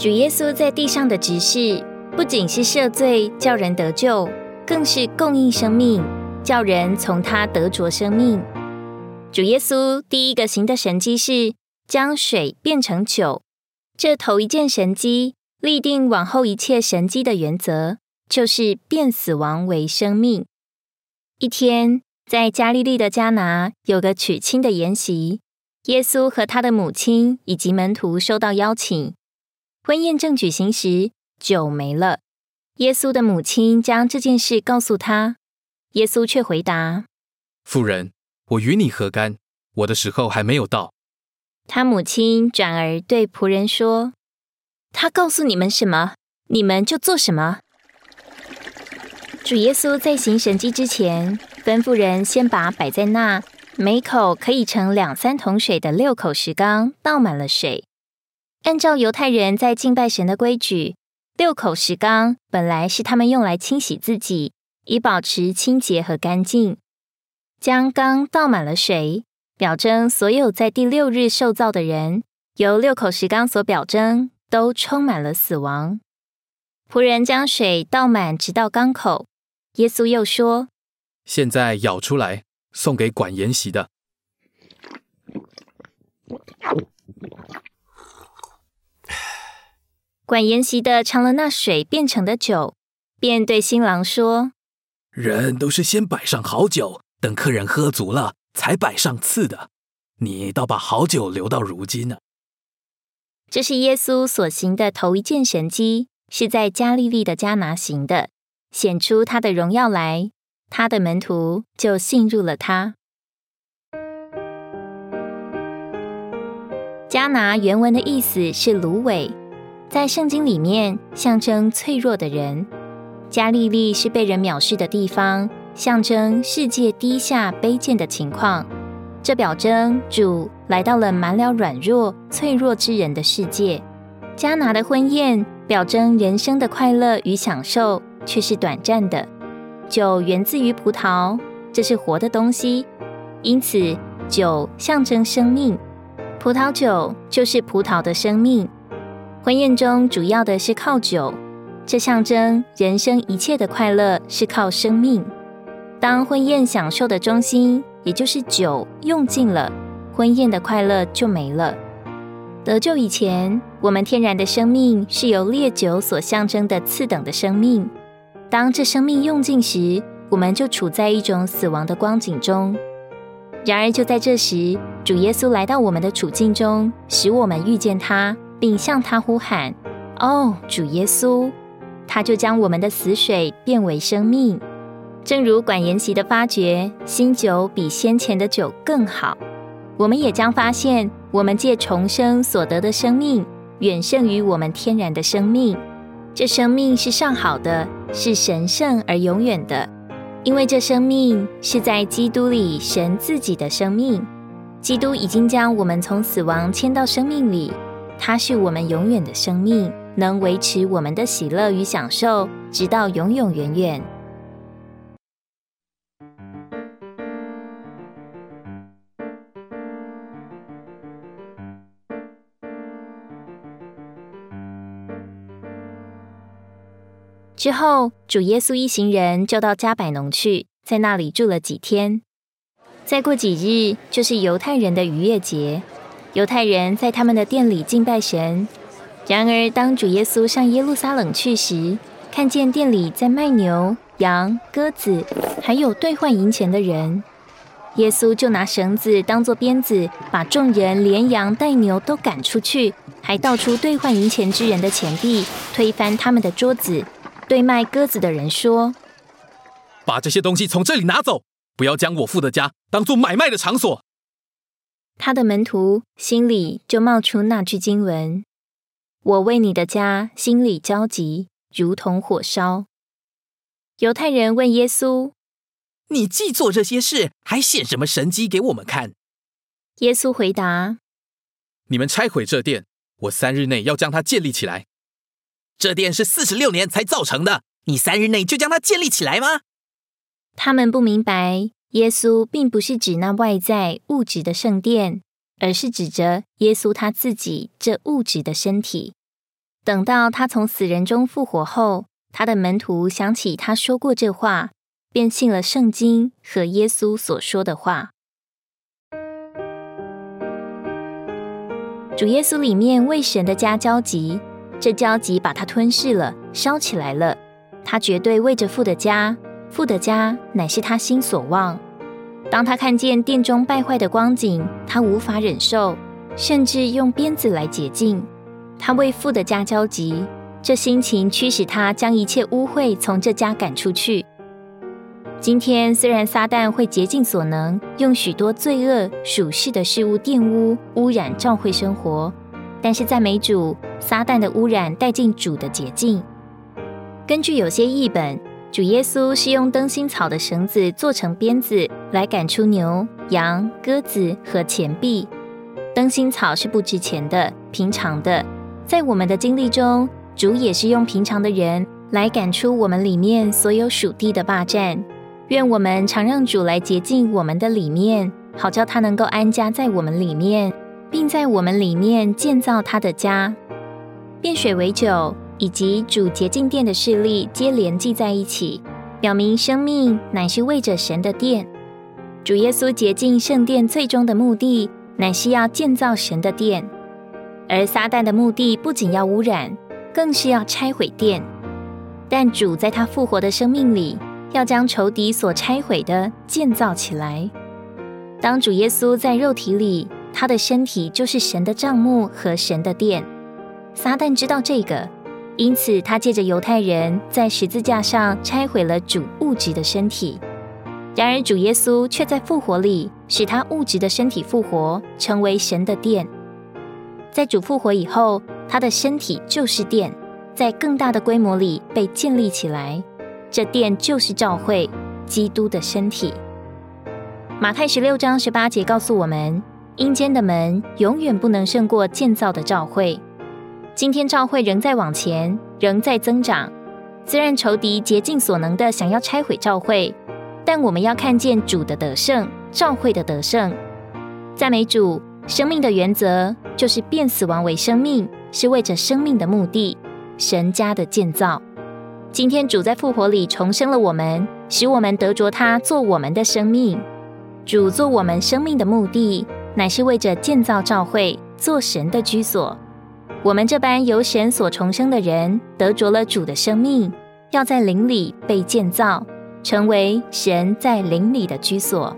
主耶稣在地上的执事，不仅是赦罪叫人得救，更是供应生命，叫人从他得着生命。主耶稣第一个行的神迹是将水变成酒，这头一件神迹立定往后一切神迹的原则，就是变死亡为生命。一天，在加利利的加拿有个娶亲的筵席，耶稣和他的母亲以及门徒收到邀请。婚宴正举行时，酒没了。耶稣的母亲将这件事告诉他，耶稣却回答：“妇人。”我与你何干？我的时候还没有到。他母亲转而对仆人说：“他告诉你们什么，你们就做什么。”主耶稣在行神迹之前，吩咐人先把摆在那每口可以盛两三桶水的六口石缸倒满了水。按照犹太人在敬拜神的规矩，六口石缸本来是他们用来清洗自己，以保持清洁和干净。将缸倒满了水，表征所有在第六日受造的人，由六口石缸所表征，都充满了死亡。仆人将水倒满，直到缸口。耶稣又说：“现在舀出来，送给管筵席的。”管筵席的尝了那水变成的酒，便对新郎说：“人都是先摆上好酒。”等客人喝足了，才摆上次的。你倒把好酒留到如今呢。这是耶稣所行的头一件神迹，是在加利利的加拿行的，显出他的荣耀来。他的门徒就信入了他。加拿原文的意思是芦苇，在圣经里面象征脆弱的人。加利利是被人藐视的地方。象征世界低下卑贱的情况，这表征主来到了满了软弱脆弱之人的世界。加拿的婚宴表征人生的快乐与享受，却是短暂的。酒源自于葡萄，这是活的东西，因此酒象征生命。葡萄酒就是葡萄的生命。婚宴中主要的是靠酒，这象征人生一切的快乐是靠生命。当婚宴享受的中心，也就是酒用尽了，婚宴的快乐就没了。得救以前，我们天然的生命是由烈酒所象征的次等的生命。当这生命用尽时，我们就处在一种死亡的光景中。然而就在这时，主耶稣来到我们的处境中，使我们遇见他，并向他呼喊：“哦，主耶稣！”他就将我们的死水变为生命。正如管筵席的发觉，新酒比先前的酒更好，我们也将发现，我们借重生所得的生命，远胜于我们天然的生命。这生命是上好的，是神圣而永远的，因为这生命是在基督里神自己的生命。基督已经将我们从死亡迁到生命里，他是我们永远的生命，能维持我们的喜乐与享受，直到永永远远。之后，主耶稣一行人就到加百农去，在那里住了几天。再过几日，就是犹太人的逾越节。犹太人在他们的店里敬拜神。然而，当主耶稣向耶路撒冷去时，看见店里在卖牛、羊、鸽子，还有兑换银钱的人，耶稣就拿绳子当作鞭子，把众人连羊带牛都赶出去，还倒出兑换银钱之人的钱币，推翻他们的桌子。对卖鸽子的人说：“把这些东西从这里拿走，不要将我父的家当做买卖的场所。”他的门徒心里就冒出那句经文：“我为你的家心里焦急，如同火烧。”犹太人问耶稣：“你既做这些事，还显什么神迹给我们看？”耶稣回答：“你们拆毁这殿，我三日内要将它建立起来。”这殿是四十六年才造成的，你三日内就将它建立起来吗？他们不明白，耶稣并不是指那外在物质的圣殿，而是指着耶稣他自己这物质的身体。等到他从死人中复活后，他的门徒想起他说过这话，便信了圣经和耶稣所说的话。主耶稣里面为神的家焦急，这焦急把他吞噬了，烧起来了。他绝对为着父的家，父的家乃是他心所望。当他看见殿中败坏的光景，他无法忍受，甚至用鞭子来洁净。他为父的家焦急，这心情驱使他将一切污秽从这家赶出去。今天虽然撒旦会竭尽所能，用许多罪恶属世的事物玷污、污染教会生活，但是在美主，撒旦的污染带进主的洁净。根据有些译本，主耶稣是用灯芯草的绳子做成鞭子来赶出牛、羊、鸽子和钱币。灯芯草是不值钱的、平常的。在我们的经历中，主也是用平常的人来赶出我们里面所有属地的霸占。愿我们常让主来洁净我们的里面，好叫他能够安家在我们里面，并在我们里面建造他的家。变水为酒。以及主洁净殿的势力皆联系在一起，表明生命乃是为着神的殿。主耶稣洁净圣殿最终的目的，乃是要建造神的殿。而撒旦的目的不仅要污染，更是要拆毁殿。但主在他复活的生命里，要将仇敌所拆毁的建造起来。当主耶稣在肉体里，他的身体就是神的帐幕和神的殿。撒旦知道这个。因此，他借着犹太人在十字架上拆毁了主物质的身体；然而，主耶稣却在复活里使他物质的身体复活，成为神的殿。在主复活以后，他的身体就是殿，在更大的规模里被建立起来。这殿就是教会，基督的身体。马太十六章十八节告诉我们：阴间的门永远不能胜过建造的教会。今天教会仍在往前，仍在增长。虽然仇敌竭尽所能的想要拆毁教会，但我们要看见主的得胜，教会的得胜。赞美主！生命的原则就是变死亡为生命，是为着生命的目的，神家的建造。今天主在复活里重生了我们，使我们得着他做我们的生命。主做我们生命的目的，乃是为着建造教会，做神的居所。我们这般由神所重生的人，得着了主的生命，要在灵里被建造，成为神在灵里的居所。